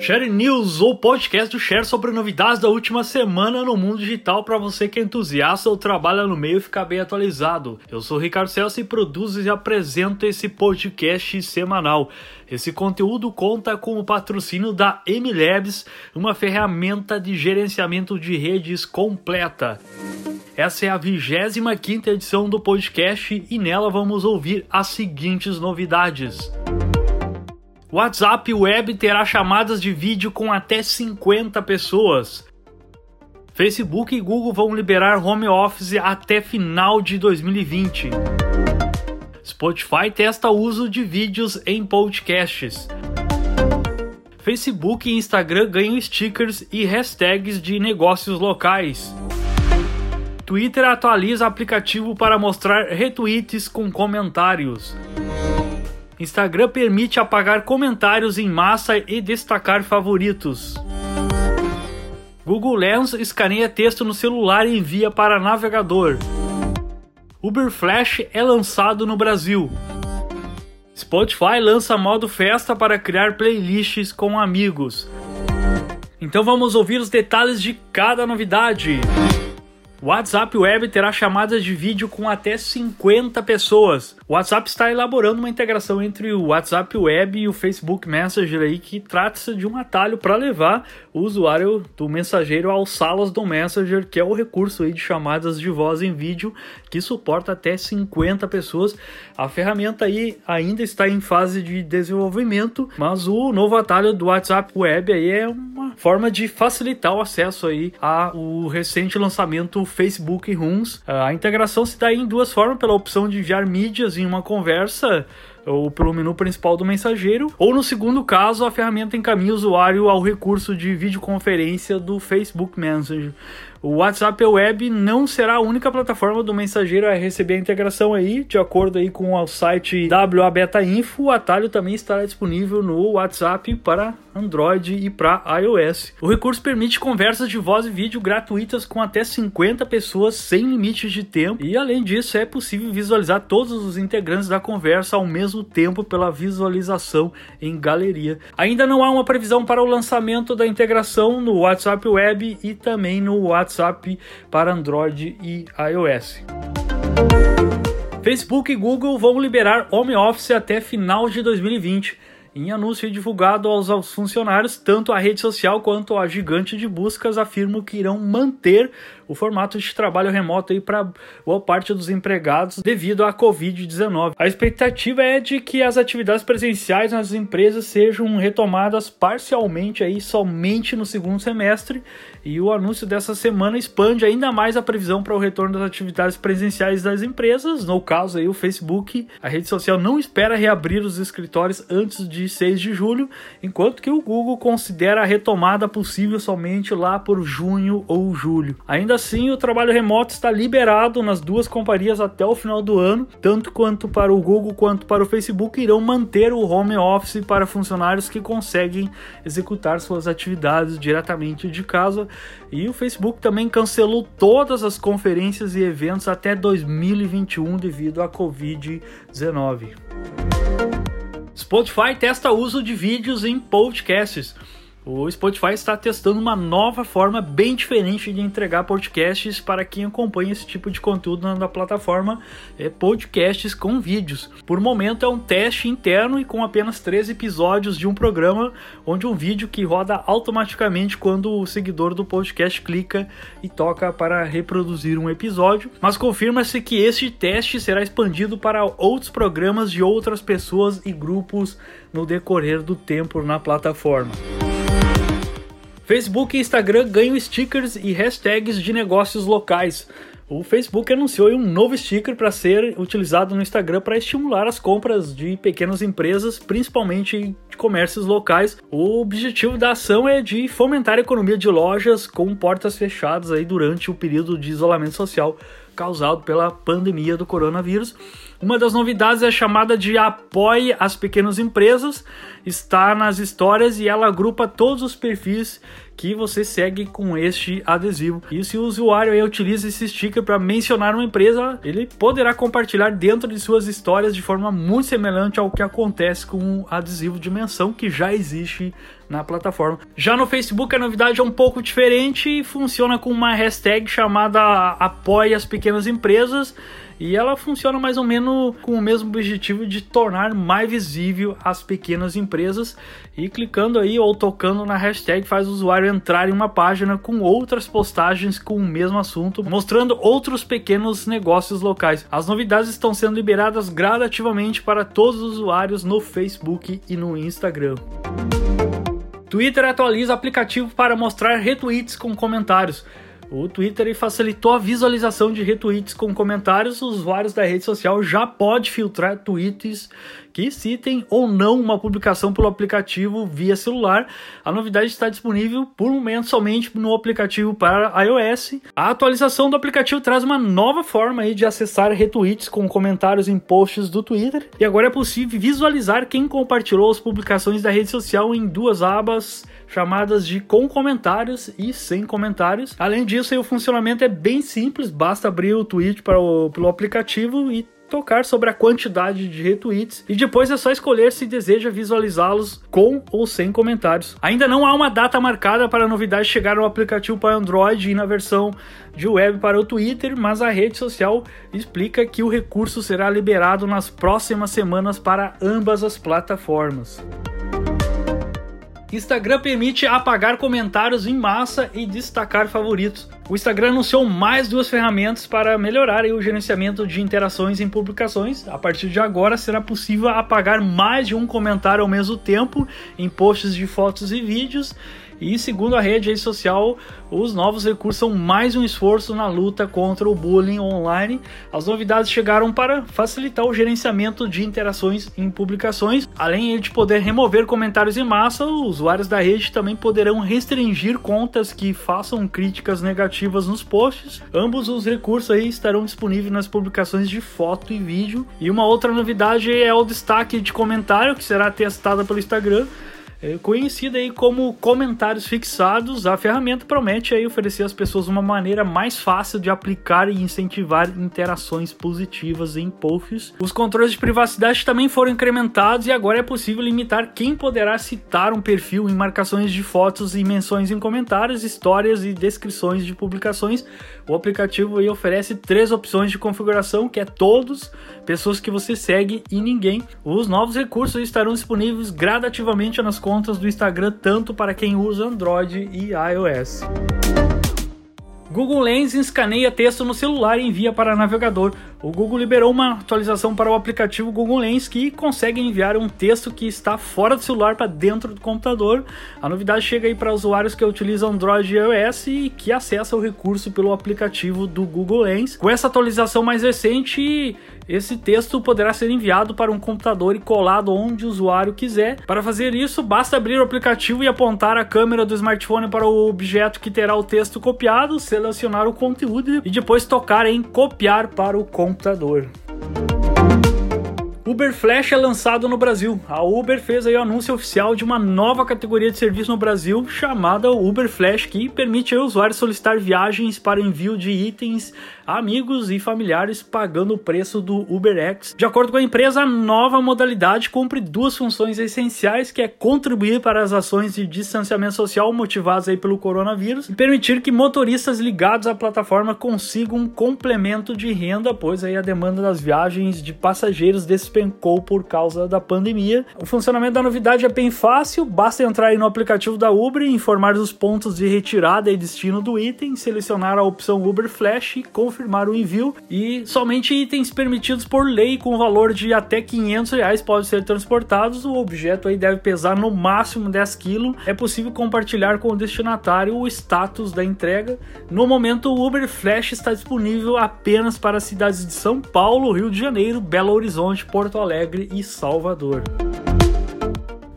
Share News, ou podcast do Share sobre novidades da última semana no mundo digital para você que é entusiasta ou trabalha no meio ficar bem atualizado. Eu sou Ricardo Celso e produzo e apresento esse podcast semanal. Esse conteúdo conta com o patrocínio da MLabs, uma ferramenta de gerenciamento de redes completa. Essa é a 25 edição do podcast e nela vamos ouvir as seguintes novidades. WhatsApp Web terá chamadas de vídeo com até 50 pessoas. Facebook e Google vão liberar home office até final de 2020. Spotify testa uso de vídeos em podcasts. Facebook e Instagram ganham stickers e hashtags de negócios locais. Twitter atualiza aplicativo para mostrar retweets com comentários. Instagram permite apagar comentários em massa e destacar favoritos. Google Lens escaneia texto no celular e envia para navegador. Uber Flash é lançado no Brasil. Spotify lança modo festa para criar playlists com amigos. Então vamos ouvir os detalhes de cada novidade. WhatsApp Web terá chamadas de vídeo com até 50 pessoas. O WhatsApp está elaborando uma integração entre o WhatsApp Web e o Facebook Messenger aí que trata-se de um atalho para levar o usuário do mensageiro às salas do Messenger, que é o recurso aí de chamadas de voz em vídeo que suporta até 50 pessoas. A ferramenta aí ainda está em fase de desenvolvimento, mas o novo atalho do WhatsApp Web aí é uma forma de facilitar o acesso aí ao recente lançamento Facebook Rooms. A integração se dá em duas formas, pela opção de enviar mídias em uma conversa ou pelo menu principal do mensageiro, ou no segundo caso, a ferramenta encaminha o usuário ao recurso de videoconferência do Facebook Messenger. O WhatsApp Web não será a única plataforma do mensageiro a receber a integração aí, de acordo aí com o site WA Beta Info, o atalho também estará disponível no WhatsApp para Android e para iOS. O recurso permite conversas de voz e vídeo gratuitas com até 50 pessoas sem limites de tempo, e além disso é possível visualizar todos os integrantes da conversa ao mesmo tempo pela visualização em galeria. Ainda não há uma previsão para o lançamento da integração no WhatsApp Web e também no WhatsApp WhatsApp para Android e iOS. Facebook e Google vão liberar Home Office até final de 2020. Em anúncio divulgado aos, aos, funcionários, tanto a rede social quanto a gigante de buscas afirmam que irão manter o formato de trabalho remoto aí para boa parte dos empregados devido à Covid-19. A expectativa é de que as atividades presenciais nas empresas sejam retomadas parcialmente aí somente no segundo semestre e o anúncio dessa semana expande ainda mais a previsão para o retorno das atividades presenciais das empresas. No caso aí o Facebook, a rede social não espera reabrir os escritórios antes de 6 de julho, enquanto que o Google considera a retomada possível somente lá por junho ou julho. Ainda assim, o trabalho remoto está liberado nas duas companhias até o final do ano, tanto quanto para o Google quanto para o Facebook irão manter o home office para funcionários que conseguem executar suas atividades diretamente de casa. E o Facebook também cancelou todas as conferências e eventos até 2021 devido à Covid-19. Spotify testa uso de vídeos em podcasts. O Spotify está testando uma nova forma bem diferente de entregar podcasts para quem acompanha esse tipo de conteúdo na plataforma, é podcasts com vídeos. Por momento é um teste interno e com apenas três episódios de um programa, onde um vídeo que roda automaticamente quando o seguidor do podcast clica e toca para reproduzir um episódio. Mas confirma-se que este teste será expandido para outros programas de outras pessoas e grupos no decorrer do tempo na plataforma. Facebook e Instagram ganham stickers e hashtags de negócios locais. O Facebook anunciou um novo sticker para ser utilizado no Instagram para estimular as compras de pequenas empresas, principalmente de comércios locais. O objetivo da ação é de fomentar a economia de lojas com portas fechadas aí durante o período de isolamento social causado pela pandemia do coronavírus. Uma das novidades é chamada de Apoie as Pequenas Empresas, está nas histórias e ela agrupa todos os perfis que você segue com este adesivo. E se o usuário aí utiliza esse sticker para mencionar uma empresa, ele poderá compartilhar dentro de suas histórias de forma muito semelhante ao que acontece com o adesivo de menção que já existe na plataforma. Já no Facebook a novidade é um pouco diferente e funciona com uma hashtag chamada Apoie as Pequenas Empresas e ela funciona mais ou menos com o mesmo objetivo de tornar mais visível as pequenas empresas. E clicando aí ou tocando na hashtag faz o usuário entrar em uma página com outras postagens com o mesmo assunto, mostrando outros pequenos negócios locais. As novidades estão sendo liberadas gradativamente para todos os usuários no Facebook e no Instagram. Twitter atualiza aplicativo para mostrar retweets com comentários. O Twitter facilitou a visualização de retweets com comentários. Os usuários da rede social já pode filtrar tweets que citem ou não uma publicação pelo aplicativo via celular. A novidade está disponível por momento somente no aplicativo para iOS. A atualização do aplicativo traz uma nova forma de acessar retweets com comentários em posts do Twitter. E agora é possível visualizar quem compartilhou as publicações da rede social em duas abas chamadas de com comentários e sem comentários. Além disso, o funcionamento é bem simples, basta abrir o tweet para o, pelo aplicativo e tocar sobre a quantidade de retweets e depois é só escolher se deseja visualizá-los com ou sem comentários. Ainda não há uma data marcada para a novidade chegar no aplicativo para Android e na versão de web para o Twitter, mas a rede social explica que o recurso será liberado nas próximas semanas para ambas as plataformas. Instagram permite apagar comentários em massa e destacar favoritos. O Instagram anunciou mais duas ferramentas para melhorar o gerenciamento de interações em publicações. A partir de agora será possível apagar mais de um comentário ao mesmo tempo em posts de fotos e vídeos e segundo a rede social, os novos recursos são mais um esforço na luta contra o bullying online. As novidades chegaram para facilitar o gerenciamento de interações em publicações. Além de poder remover comentários em massa, os usuários da rede também poderão restringir contas que façam críticas negativas nos posts. Ambos os recursos aí estarão disponíveis nas publicações de foto e vídeo. E uma outra novidade é o destaque de comentário que será testada pelo Instagram. É, conhecida aí como comentários fixados, a ferramenta promete aí oferecer às pessoas uma maneira mais fácil de aplicar e incentivar interações positivas em posts. Os controles de privacidade também foram incrementados e agora é possível limitar quem poderá citar um perfil em marcações de fotos e menções em comentários, histórias e descrições de publicações. O aplicativo aí oferece três opções de configuração, que é todos, pessoas que você segue e ninguém. Os novos recursos estarão disponíveis gradativamente nas contas do Instagram, tanto para quem usa Android e iOS. Google Lens escaneia texto no celular e envia para navegador. O Google liberou uma atualização para o aplicativo Google Lens que consegue enviar um texto que está fora do celular para dentro do computador. A novidade chega aí para usuários que utilizam Android e iOS e que acessam o recurso pelo aplicativo do Google Lens. Com essa atualização mais recente, esse texto poderá ser enviado para um computador e colado onde o usuário quiser. Para fazer isso, basta abrir o aplicativo e apontar a câmera do smartphone para o objeto que terá o texto copiado, selecionar o conteúdo e depois tocar em copiar para o computador. Uber Flash é lançado no Brasil. A Uber fez aí o anúncio oficial de uma nova categoria de serviço no Brasil chamada Uber Flash, que permite ao usuário solicitar viagens para envio de itens amigos e familiares pagando o preço do UberX. De acordo com a empresa, a nova modalidade cumpre duas funções essenciais, que é contribuir para as ações de distanciamento social motivadas aí pelo coronavírus e permitir que motoristas ligados à plataforma consigam um complemento de renda, pois aí a demanda das viagens de passageiros despencou por causa da pandemia. O funcionamento da novidade é bem fácil, basta entrar no aplicativo da Uber, informar os pontos de retirada e destino do item, selecionar a opção Uber Flash e confirmar o envio e somente itens permitidos por lei com valor de até 500 reais podem ser transportados. O objeto aí deve pesar no máximo 10 kg. É possível compartilhar com o destinatário o status da entrega. No momento, o Uber Flash está disponível apenas para cidades de São Paulo, Rio de Janeiro, Belo Horizonte, Porto Alegre e Salvador.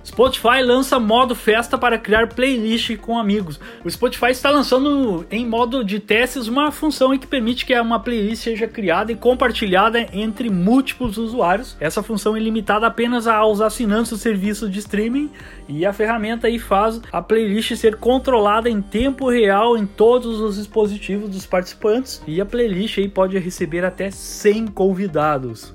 Spotify lança modo festa para criar playlist com amigos. O Spotify está lançando em modo de testes uma função que permite que uma playlist seja criada e compartilhada entre múltiplos usuários. Essa função é limitada apenas aos assinantes do serviço de streaming e a ferramenta aí faz a playlist ser controlada em tempo real em todos os dispositivos dos participantes e a playlist aí pode receber até 100 convidados.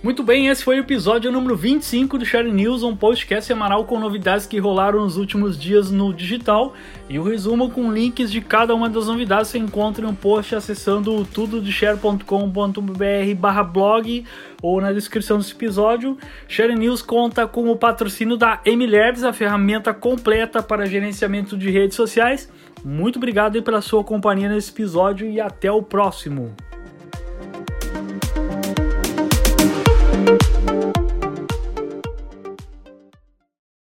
Muito bem, esse foi o episódio número 25 do Share News, um podcast semanal com novidades que rolaram nos últimos dias no digital. E o resumo com links de cada uma das novidades você encontra um post acessando tudodeshare.com.br barra blog ou na descrição desse episódio. Share News conta com o patrocínio da MLabs, a ferramenta completa para gerenciamento de redes sociais. Muito obrigado pela sua companhia nesse episódio e até o próximo.